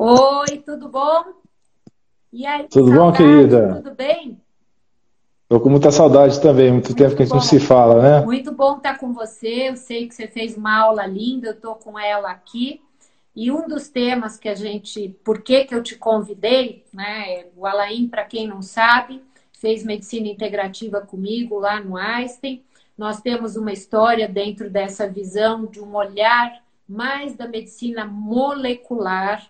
Oi, tudo bom? E aí, tudo saudade, bom, querida? Tudo bem? Estou com muita saudade também, muito, muito tempo que a gente não se fala, né? Muito bom estar com você. Eu sei que você fez uma aula linda, eu estou com ela aqui. E um dos temas que a gente, por que, que eu te convidei, né? O Alain, para quem não sabe, fez medicina integrativa comigo lá no Einstein. Nós temos uma história dentro dessa visão de um olhar mais da medicina molecular.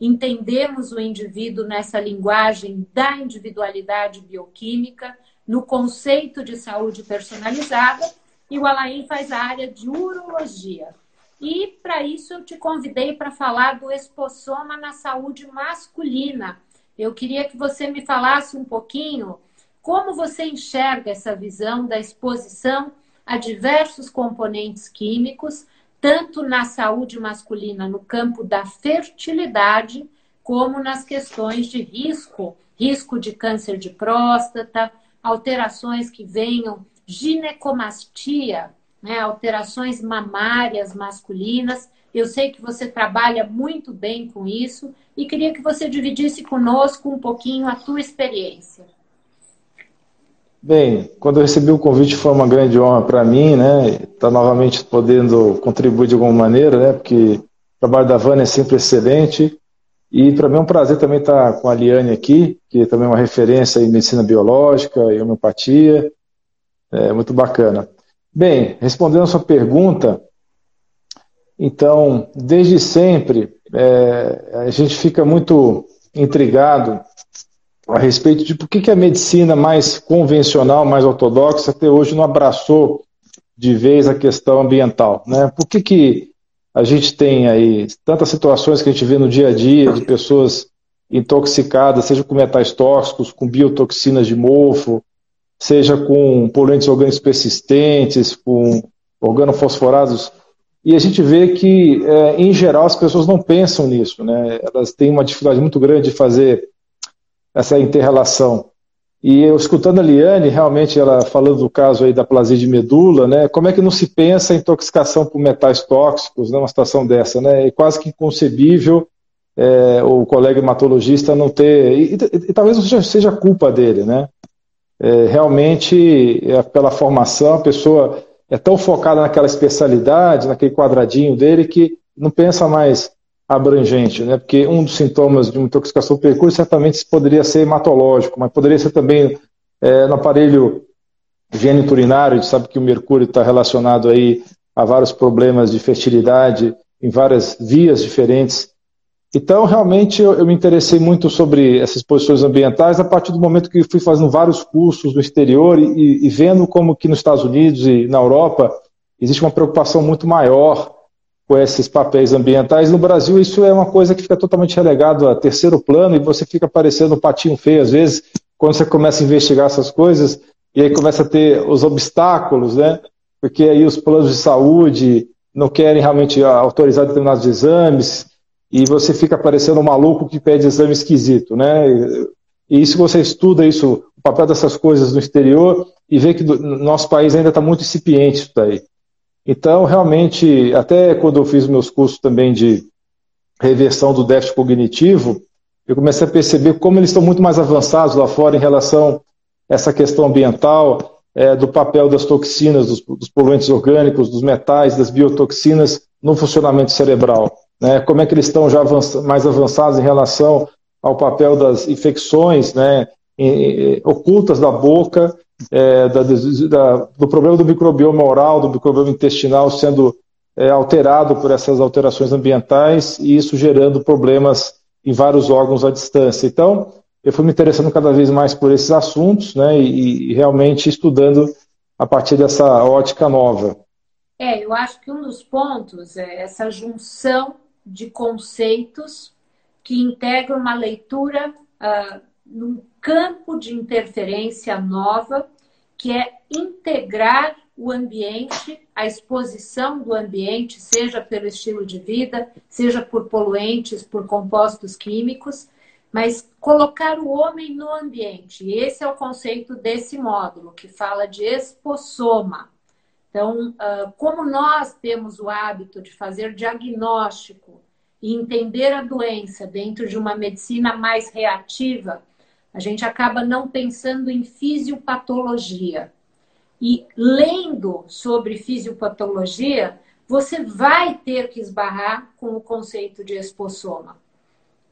Entendemos o indivíduo nessa linguagem da individualidade bioquímica no conceito de saúde personalizada e o Alain faz a área de urologia. E para isso eu te convidei para falar do espossoma na saúde masculina. Eu queria que você me falasse um pouquinho como você enxerga essa visão da exposição a diversos componentes químicos, tanto na saúde masculina no campo da fertilidade, como nas questões de risco, risco de câncer de próstata, alterações que venham, ginecomastia, né, alterações mamárias masculinas. Eu sei que você trabalha muito bem com isso e queria que você dividisse conosco um pouquinho a tua experiência. Bem, quando eu recebi o convite foi uma grande honra para mim, né? Estar tá novamente podendo contribuir de alguma maneira, né? Porque o trabalho da Vânia é sempre excelente e para mim é um prazer também estar com a Liane aqui, que também é uma referência em medicina biológica e homeopatia. É muito bacana. Bem, respondendo a sua pergunta, então, desde sempre, é, a gente fica muito intrigado a respeito de por que, que a medicina mais convencional, mais ortodoxa, até hoje não abraçou de vez a questão ambiental. Né? Por que, que a gente tem aí tantas situações que a gente vê no dia a dia de pessoas intoxicadas, seja com metais tóxicos, com biotoxinas de mofo, seja com poluentes orgânicos persistentes, com organofosforados. E a gente vê que, é, em geral, as pessoas não pensam nisso, né? Elas têm uma dificuldade muito grande de fazer essa interrelação. E eu escutando a Liane, realmente ela falando do caso aí da plasia de medula, né? Como é que não se pensa em intoxicação por metais tóxicos numa situação dessa, né? É quase que inconcebível é, o colega hematologista não ter e, e, e talvez não seja, seja, culpa dele, né? É, realmente, é, pela formação, a pessoa é tão focada naquela especialidade, naquele quadradinho dele que não pensa mais abrangente, né? Porque um dos sintomas de uma intoxicação por mercúrio certamente poderia ser hematológico, mas poderia ser também é, no aparelho geniturinário, a gente sabe que o mercúrio está relacionado aí a vários problemas de fertilidade em várias vias diferentes. Então, realmente, eu, eu me interessei muito sobre essas posições ambientais a partir do momento que fui fazendo vários cursos no exterior e, e vendo como que nos Estados Unidos e na Europa existe uma preocupação muito maior com esses papéis ambientais. No Brasil, isso é uma coisa que fica totalmente relegado a terceiro plano e você fica parecendo um patinho feio, às vezes, quando você começa a investigar essas coisas, e aí começa a ter os obstáculos, né? Porque aí os planos de saúde não querem realmente autorizar determinados exames, e você fica parecendo um maluco que pede exame esquisito, né? E isso você estuda isso, o papel dessas coisas no exterior, e vê que no nosso país ainda está muito incipiente isso daí. Então, realmente, até quando eu fiz meus cursos também de reversão do déficit cognitivo, eu comecei a perceber como eles estão muito mais avançados lá fora em relação a essa questão ambiental, é, do papel das toxinas, dos, dos, poluentes orgânicos, dos metais, das biotoxinas no funcionamento cerebral. Né? Como é que eles estão já mais avançados em relação ao papel das infecções né, em, em, ocultas da boca é, da, da, do problema do microbioma oral, do microbioma intestinal sendo é, alterado por essas alterações ambientais e isso gerando problemas em vários órgãos à distância. Então, eu fui me interessando cada vez mais por esses assuntos né, e, e realmente estudando a partir dessa ótica nova. É, eu acho que um dos pontos é essa junção de conceitos que integram uma leitura uh, num campo de interferência nova, que é integrar o ambiente, a exposição do ambiente, seja pelo estilo de vida, seja por poluentes, por compostos químicos, mas colocar o homem no ambiente. Esse é o conceito desse módulo, que fala de expossoma. Então, ah, como nós temos o hábito de fazer diagnóstico e entender a doença dentro de uma medicina mais reativa, a gente acaba não pensando em fisiopatologia. E lendo sobre fisiopatologia, você vai ter que esbarrar com o conceito de espossoma.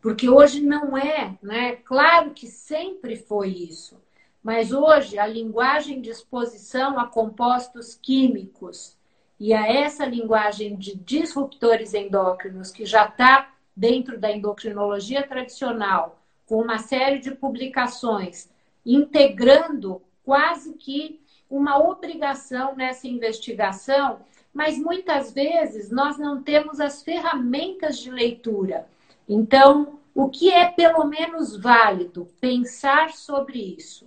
Porque hoje não é, né? Claro que sempre foi isso. Mas hoje a linguagem de exposição a compostos químicos e a essa linguagem de disruptores endócrinos que já está dentro da endocrinologia tradicional, com uma série de publicações integrando quase que uma obrigação nessa investigação, mas muitas vezes nós não temos as ferramentas de leitura. Então, o que é pelo menos válido pensar sobre isso?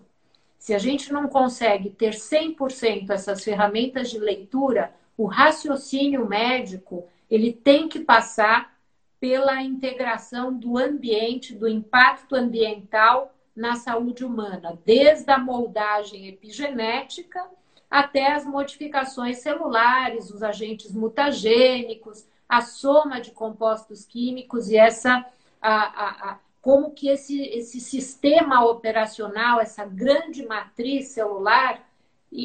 Se a gente não consegue ter 100% essas ferramentas de leitura, o raciocínio médico ele tem que passar pela integração do ambiente, do impacto ambiental na saúde humana, desde a moldagem epigenética até as modificações celulares, os agentes mutagênicos, a soma de compostos químicos e essa a, a, a, como que esse, esse sistema operacional, essa grande matriz celular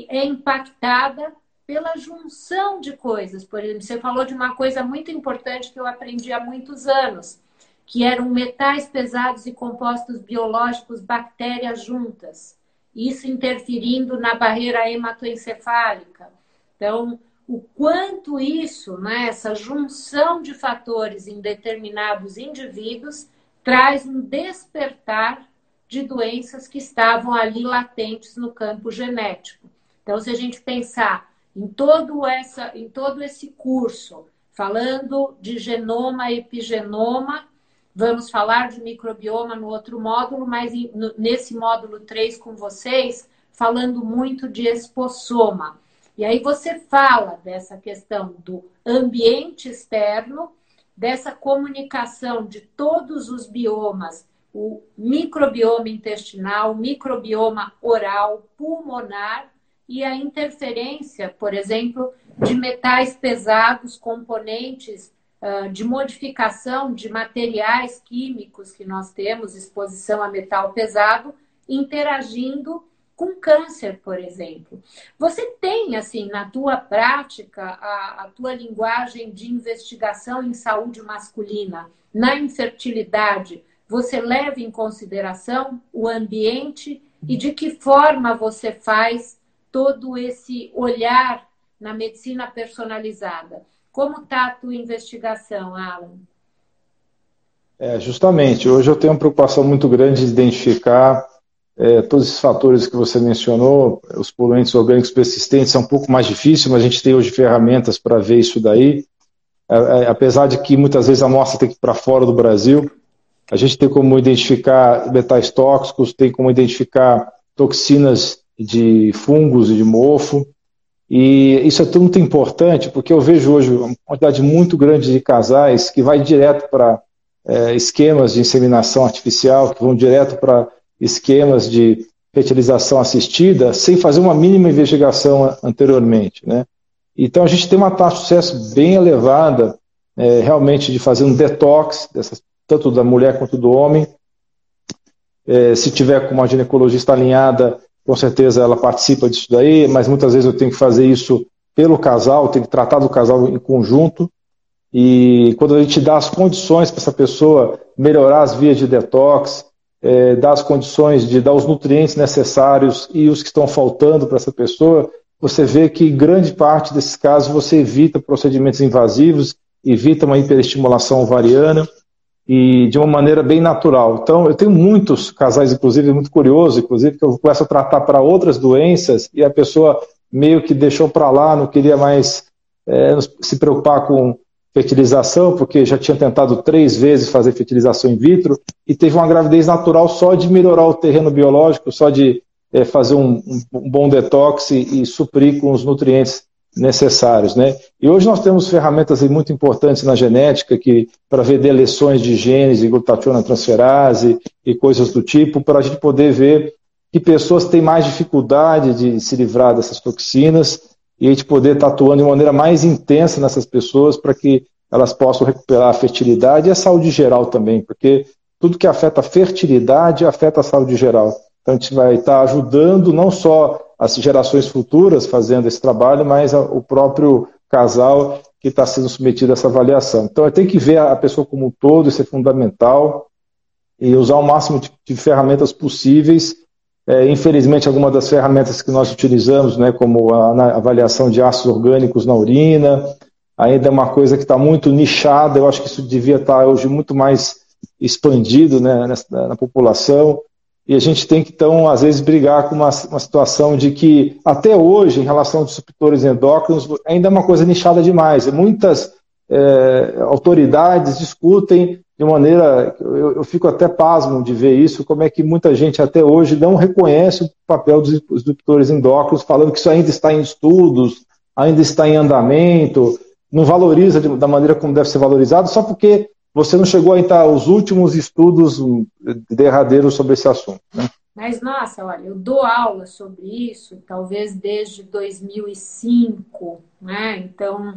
é impactada pela junção de coisas. Por exemplo, você falou de uma coisa muito importante que eu aprendi há muitos anos, que eram metais pesados e compostos biológicos, bactérias juntas. Isso interferindo na barreira hematoencefálica. Então, o quanto isso, né, essa junção de fatores em determinados indivíduos, traz um despertar de doenças que estavam ali latentes no campo genético. Então, se a gente pensar em todo, essa, em todo esse curso, falando de genoma e epigenoma, vamos falar de microbioma no outro módulo, mas nesse módulo 3 com vocês, falando muito de espossoma. E aí você fala dessa questão do ambiente externo, dessa comunicação de todos os biomas, o microbioma intestinal, microbioma oral, pulmonar e a interferência, por exemplo, de metais pesados, componentes uh, de modificação de materiais químicos que nós temos, exposição a metal pesado, interagindo com câncer, por exemplo. Você tem, assim, na tua prática, a, a tua linguagem de investigação em saúde masculina, na infertilidade, você leva em consideração o ambiente e de que forma você faz todo esse olhar na medicina personalizada. Como está a tua investigação, Alan? É, justamente, hoje eu tenho uma preocupação muito grande de identificar é, todos esses fatores que você mencionou, os poluentes orgânicos persistentes é um pouco mais difícil, mas a gente tem hoje ferramentas para ver isso daí. É, é, apesar de que muitas vezes a amostra tem que ir para fora do Brasil, a gente tem como identificar metais tóxicos, tem como identificar toxinas de fungos e de mofo. E isso é tudo muito importante, porque eu vejo hoje uma quantidade muito grande de casais que vai direto para é, esquemas de inseminação artificial, que vão direto para esquemas de fertilização assistida, sem fazer uma mínima investigação anteriormente. Né? Então a gente tem uma taxa de sucesso bem elevada, é, realmente, de fazer um detox, dessas, tanto da mulher quanto do homem. É, se tiver com uma ginecologista alinhada, com certeza ela participa disso daí, mas muitas vezes eu tenho que fazer isso pelo casal, tenho que tratar do casal em conjunto. E quando a gente dá as condições para essa pessoa melhorar as vias de detox, é, dar as condições de dar os nutrientes necessários e os que estão faltando para essa pessoa, você vê que grande parte desses casos você evita procedimentos invasivos, evita uma hiperestimulação ovariana e de uma maneira bem natural. Então, eu tenho muitos casais, inclusive, muito curioso, inclusive, que eu começo a tratar para outras doenças e a pessoa meio que deixou para lá, não queria mais é, se preocupar com fertilização, porque já tinha tentado três vezes fazer fertilização in vitro e teve uma gravidez natural só de melhorar o terreno biológico, só de é, fazer um, um, bom detox e, e suprir com os nutrientes necessários, né? E hoje nós temos ferramentas muito importantes na genética que para ver deleções de genes de glutationa transferase e coisas do tipo, para a gente poder ver que pessoas têm mais dificuldade de se livrar dessas toxinas e a gente poder estar atuando de maneira mais intensa nessas pessoas para que elas possam recuperar a fertilidade e a saúde geral também, porque tudo que afeta a fertilidade afeta a saúde geral. Então a gente vai estar ajudando não só as gerações futuras fazendo esse trabalho, mas o próprio casal que está sendo submetido a essa avaliação. Então tem que ver a pessoa como um todo, isso é fundamental, e usar o máximo de, de ferramentas possíveis. É, infelizmente, algumas das ferramentas que nós utilizamos, né, como a, a avaliação de ácidos orgânicos na urina, ainda é uma coisa que está muito nichada. Eu acho que isso devia estar hoje muito mais expandido né, na, na população. E a gente tem que, então, às vezes, brigar com uma, uma situação de que, até hoje, em relação aos disruptores endócrinos, ainda é uma coisa nichada demais. Muitas é, autoridades discutem de maneira. Eu, eu, fico até pasmo de ver isso, como é que muita gente até hoje não reconhece o papel dos disruptores endócrinos, falando que isso ainda está em estudos, ainda está em andamento, não valoriza de, da maneira como deve ser valorizado, só porque você não chegou a entrar os últimos estudos derradeiros sobre esse assunto. Né? Mas, nossa, olha, eu dou aula sobre isso, talvez desde 2005, né? Então,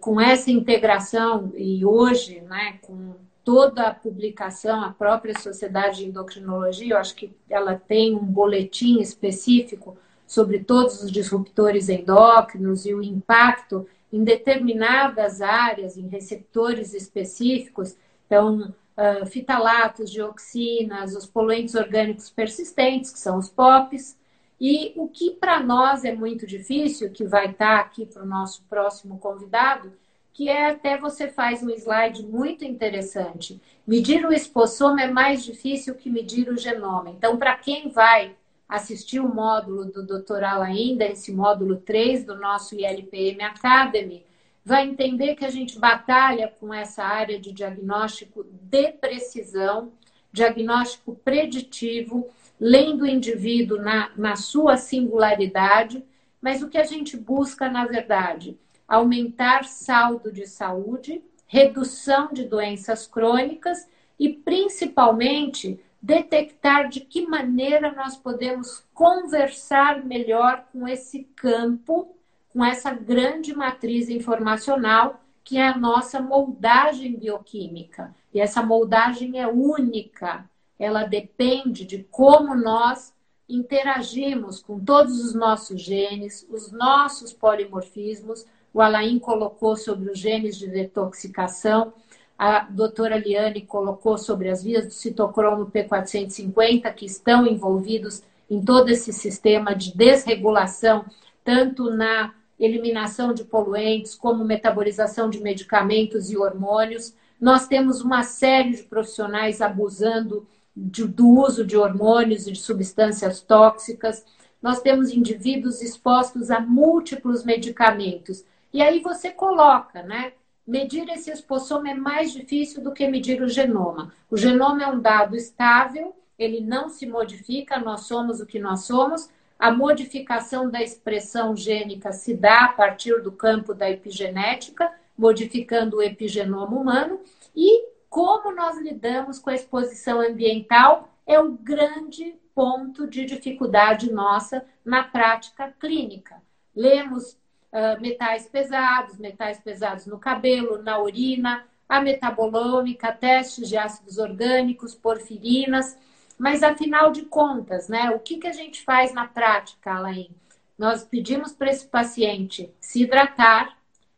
com essa integração, e hoje, né, com toda a publicação, a própria Sociedade de Endocrinologia, eu acho que ela tem um boletim específico sobre todos os disruptores endócrinos e o impacto em determinadas áreas, em receptores específicos, então, uh, fitalatos, dioxinas, os poluentes orgânicos persistentes, que são os POPs, e o que para nós é muito difícil, que vai estar tá aqui para o nosso próximo convidado, que é até você faz um slide muito interessante. Medir o espossoma é mais difícil que medir o genoma. Então, para quem vai assistir o módulo do Dr. ainda, esse módulo 3 do nosso ILPM Academy, vai entender que a gente batalha com essa área de diagnóstico de precisão, diagnóstico preditivo, lendo o indivíduo na, na sua singularidade, mas o que a gente busca, na verdade, aumentar saldo de saúde, redução de doenças crônicas e, principalmente, detectar de que maneira nós podemos conversar melhor com esse campo, com essa grande matriz informacional que é a nossa moldagem bioquímica. E essa moldagem é única, ela depende de como nós interagimos com todos os nossos genes, os nossos polimorfismos. O Alain colocou sobre os genes de detoxicação a doutora Liane colocou sobre as vias do citocromo P450 que estão envolvidos em todo esse sistema de desregulação, tanto na eliminação de poluentes, como metabolização de medicamentos e hormônios. Nós temos uma série de profissionais abusando de, do uso de hormônios e de substâncias tóxicas. Nós temos indivíduos expostos a múltiplos medicamentos. E aí você coloca, né? Medir esse espossoma é mais difícil do que medir o genoma. O genoma é um dado estável, ele não se modifica, nós somos o que nós somos. A modificação da expressão gênica se dá a partir do campo da epigenética, modificando o epigenoma humano. E como nós lidamos com a exposição ambiental é o grande ponto de dificuldade nossa na prática clínica. Lemos uh, metais pesados, metais pesados no cabelo, na urina, a metabolômica, testes de ácidos orgânicos, porfirinas. Mas, afinal de contas, né, o que, que a gente faz na prática, Alain? Nós pedimos para esse paciente se hidratar.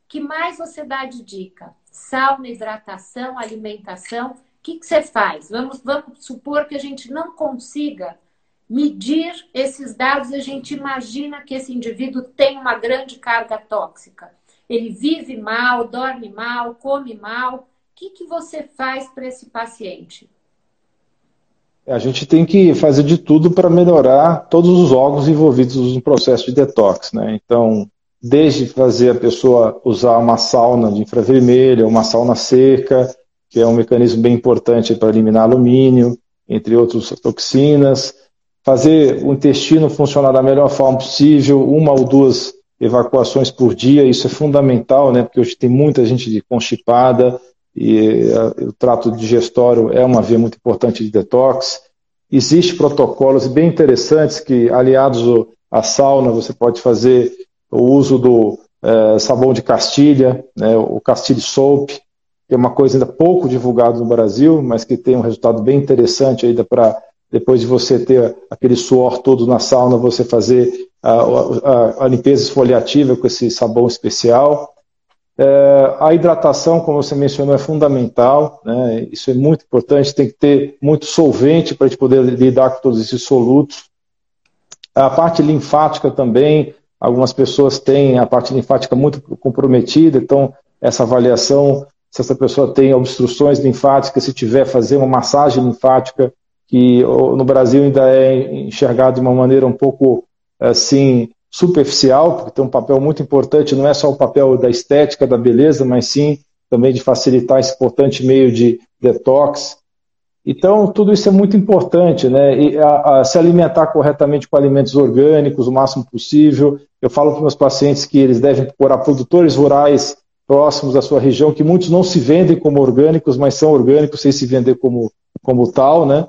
que mais você dá de dica? Sauna, hidratação, alimentação. O que, que você faz? Vamos, vamos supor que a gente não consiga medir esses dados, a gente imagina que esse indivíduo tem uma grande carga tóxica. Ele vive mal, dorme mal, come mal. O que, que você faz para esse paciente? A gente tem que fazer de tudo para melhorar todos os órgãos envolvidos no processo de detox. Né? Então, desde fazer a pessoa usar uma sauna de infravermelho, uma sauna seca, que é um mecanismo bem importante para eliminar alumínio, entre outras toxinas, fazer o intestino funcionar da melhor forma possível, uma ou duas evacuações por dia, isso é fundamental, né? Porque hoje tem muita gente constipada e uh, o trato digestório é uma via muito importante de detox. Existem protocolos bem interessantes que, aliados à sauna, você pode fazer o uso do é, sabão de Castilha, né, o Castilho Soap, que é uma coisa ainda pouco divulgada no Brasil, mas que tem um resultado bem interessante ainda para depois de você ter aquele suor todo na sauna, você fazer a, a, a limpeza esfoliativa com esse sabão especial. É, a hidratação, como você mencionou, é fundamental, né? isso é muito importante, tem que ter muito solvente para a gente poder lidar com todos esses solutos. A parte linfática também, algumas pessoas têm a parte linfática muito comprometida, então essa avaliação, se essa pessoa tem obstruções linfáticas, se tiver fazer uma massagem linfática, que no Brasil ainda é enxergado de uma maneira um pouco assim superficial, porque tem um papel muito importante, não é só o papel da estética, da beleza, mas sim também de facilitar esse importante meio de detox. Então, tudo isso é muito importante, né? E a, a, se alimentar corretamente com alimentos orgânicos o máximo possível. Eu falo para meus pacientes que eles devem procurar produtores rurais próximos da sua região, que muitos não se vendem como orgânicos, mas são orgânicos sem se vender como, como tal, né?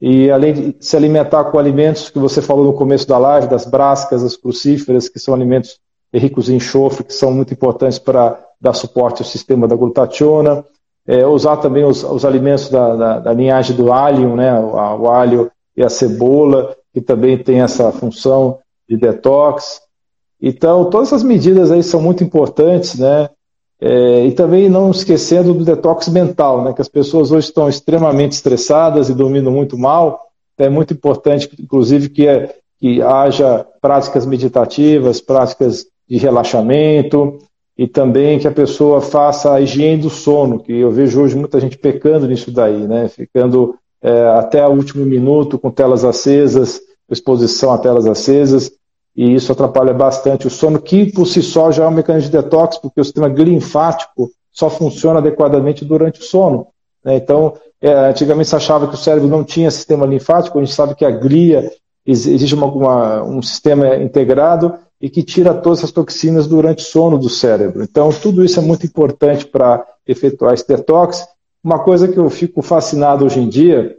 E além de se alimentar com alimentos que você falou no começo da live, das brascas, das crucíferas, que são alimentos ricos em enxofre, que são muito importantes para dar suporte ao sistema da glutationa. É, usar também os, os alimentos da, da, da, linhagem do alho, né, o, o, alho e a cebola, que também tem essa função de detox. Então, todas essas medidas aí são muito importantes, né? É, e também não esquecendo do detox mental, né, que as pessoas hoje estão extremamente estressadas e dormindo muito mal. É muito importante, inclusive, que, é, que haja práticas meditativas, práticas de relaxamento e também que a pessoa faça a higiene do sono, que eu vejo hoje muita gente pecando nisso daí, né, ficando é, até o último minuto com telas acesas, exposição a telas acesas e isso atrapalha bastante o sono, que por si só já é um mecanismo de detox, porque o sistema linfático só funciona adequadamente durante o sono. Né? Então, é, antigamente se achava que o cérebro não tinha sistema linfático, a gente sabe que a glia existe uma, uma, um sistema integrado e que tira todas as toxinas durante o sono do cérebro. Então, tudo isso é muito importante para efetuar esse detox. Uma coisa que eu fico fascinado hoje em dia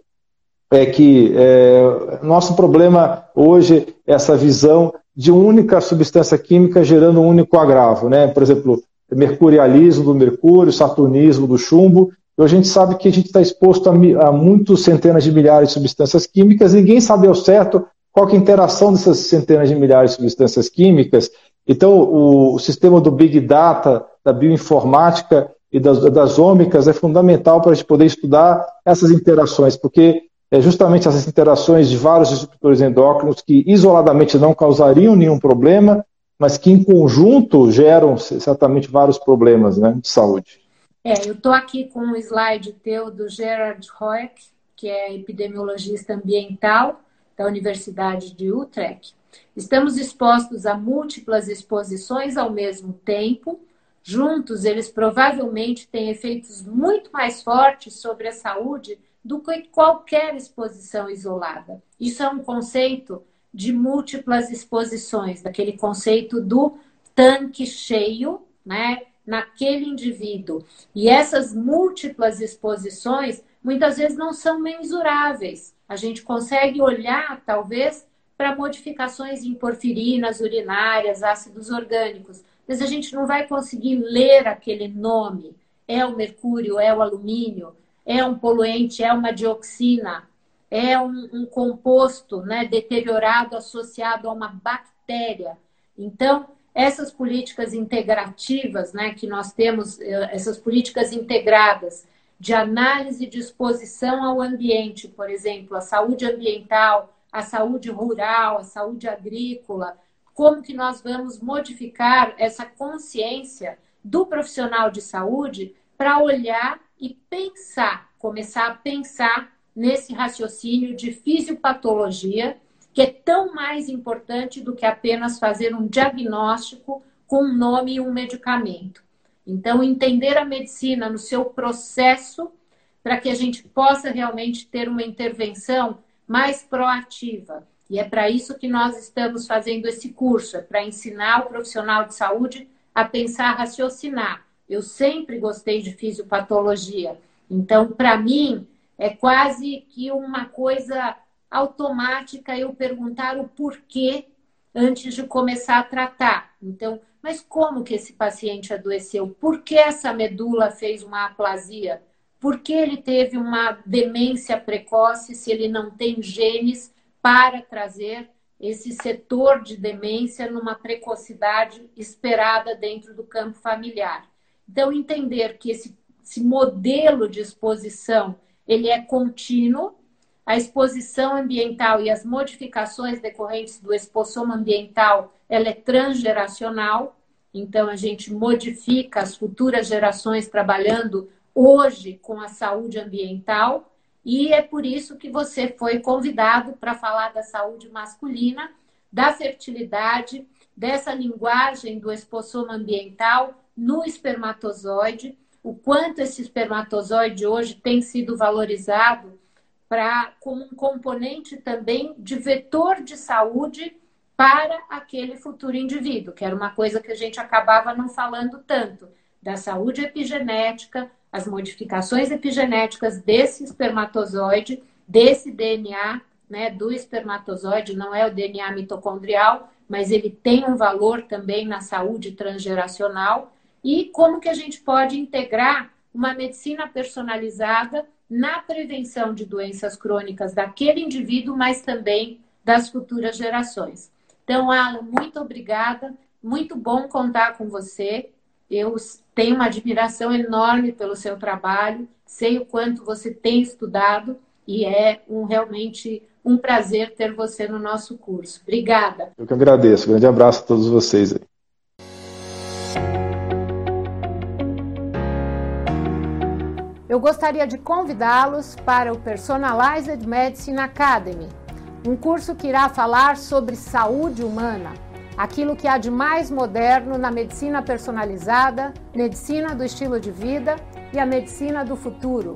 é que é, nosso problema hoje é essa visão de única substância química gerando um único agravo. Né? Por exemplo, mercurialismo do mercúrio, saturnismo do chumbo. E a gente sabe que a gente está exposto a, a muitas centenas de milhares de substâncias químicas, ninguém sabe ao certo qual é a interação dessas centenas de milhares de substâncias químicas. Então, o, o sistema do Big Data, da bioinformática e das, das ômicas é fundamental para a gente poder estudar essas interações, porque é justamente essas interações de vários disruptores endócrinos que isoladamente não causariam nenhum problema, mas que em conjunto geram certamente vários problemas né, de saúde. É, eu estou aqui com um slide teu do Gerard Hoek, que é epidemiologista ambiental da Universidade de Utrecht. Estamos expostos a múltiplas exposições ao mesmo tempo. Juntos, eles provavelmente têm efeitos muito mais fortes sobre a saúde do que qualquer exposição isolada. Isso é um conceito de múltiplas exposições, daquele conceito do tanque cheio, né, naquele indivíduo. E essas múltiplas exposições muitas vezes não são mensuráveis. A gente consegue olhar, talvez, para modificações em porfirinas urinárias, ácidos orgânicos, mas a gente não vai conseguir ler aquele nome. É o mercúrio, é o alumínio, é um poluente, é uma dioxina, é um, um composto né, deteriorado associado a uma bactéria. Então, essas políticas integrativas né, que nós temos, eh, essas políticas integradas de análise de exposição ao ambiente, por exemplo, a saúde ambiental, a saúde rural, a saúde agrícola, como que nós vamos modificar essa consciência do profissional de saúde para olhar e pensar, começar a pensar nesse raciocínio de fisiopatologia, que é tão mais importante do que apenas fazer um diagnóstico com um nome e um medicamento. Então, entender a medicina no seu processo para que a gente possa realmente ter uma intervenção mais proativa. E é para isso que nós estamos fazendo esse curso, é para ensinar o profissional de saúde a pensar, raciocinar. Eu sempre gostei de fisiopatologia. Então, para mim, é quase que uma coisa automática eu perguntar o porquê antes de começar a tratar. Então, mas como que esse paciente adoeceu? Por que essa medula fez uma aplasia? Por que ele teve uma demência precoce se ele não tem genes para trazer esse setor de demência numa precocidade esperada dentro do campo familiar? Então, entender que esse, esse modelo de exposição ele é contínuo, a exposição ambiental e as modificações decorrentes do expossoma ambiental, ela é transgeracional, então a gente modifica as futuras gerações trabalhando hoje com a saúde ambiental, e é por isso que você foi convidado para falar da saúde masculina, da fertilidade, dessa linguagem do expossoma ambiental no espermatozoide, o quanto esse espermatozoide hoje tem sido valorizado para como um componente também de vetor de saúde para aquele futuro indivíduo, que era uma coisa que a gente acabava não falando tanto, da saúde epigenética, as modificações epigenéticas desse espermatozoide, desse DNA, né, do espermatozoide, não é o DNA mitocondrial, mas ele tem um valor também na saúde transgeracional, e como que a gente pode integrar uma medicina personalizada na prevenção de doenças crônicas daquele indivíduo, mas também das futuras gerações. Então, Alan, muito obrigada. Muito bom contar com você. Eu tenho uma admiração enorme pelo seu trabalho, sei o quanto você tem estudado e é um, realmente um prazer ter você no nosso curso. Obrigada. Eu que agradeço. grande abraço a todos vocês. Eu gostaria de convidá-los para o Personalized Medicine Academy, um curso que irá falar sobre saúde humana, aquilo que há de mais moderno na medicina personalizada, medicina do estilo de vida e a medicina do futuro.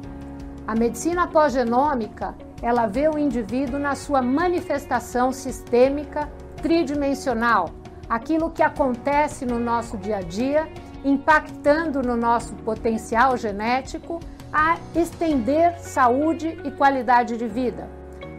A medicina pós-genômica, ela vê o indivíduo na sua manifestação sistêmica tridimensional, aquilo que acontece no nosso dia a dia, impactando no nosso potencial genético a estender saúde e qualidade de vida.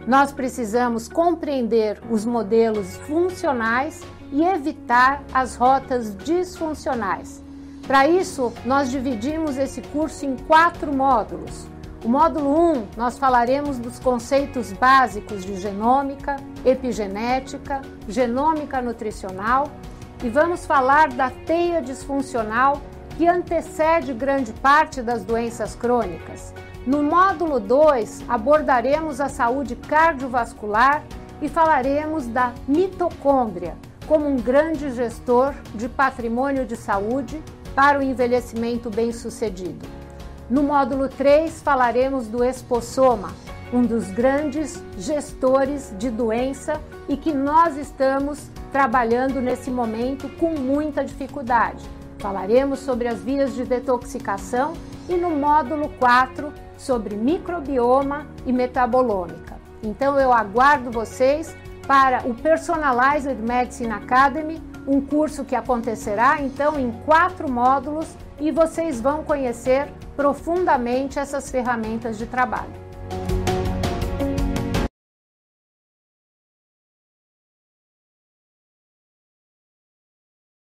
Nós precisamos compreender os modelos funcionais e evitar as rotas disfuncionais. Para isso, nós dividimos esse curso em quatro módulos. O módulo 1, nós falaremos dos conceitos básicos de genômica, epigenética, genômica nutricional e vamos falar da teia disfuncional que antecede grande parte das doenças crônicas. No módulo 2, abordaremos a saúde cardiovascular e falaremos da mitocôndria como um grande gestor de patrimônio de saúde para o envelhecimento bem-sucedido. No módulo 3, falaremos do espossoma, um dos grandes gestores de doença e que nós estamos trabalhando nesse momento com muita dificuldade. Falaremos sobre as vias de detoxicação e no módulo 4 sobre microbioma e metabolômica. Então eu aguardo vocês para o Personalized Medicine Academy, um curso que acontecerá então em quatro módulos e vocês vão conhecer profundamente essas ferramentas de trabalho.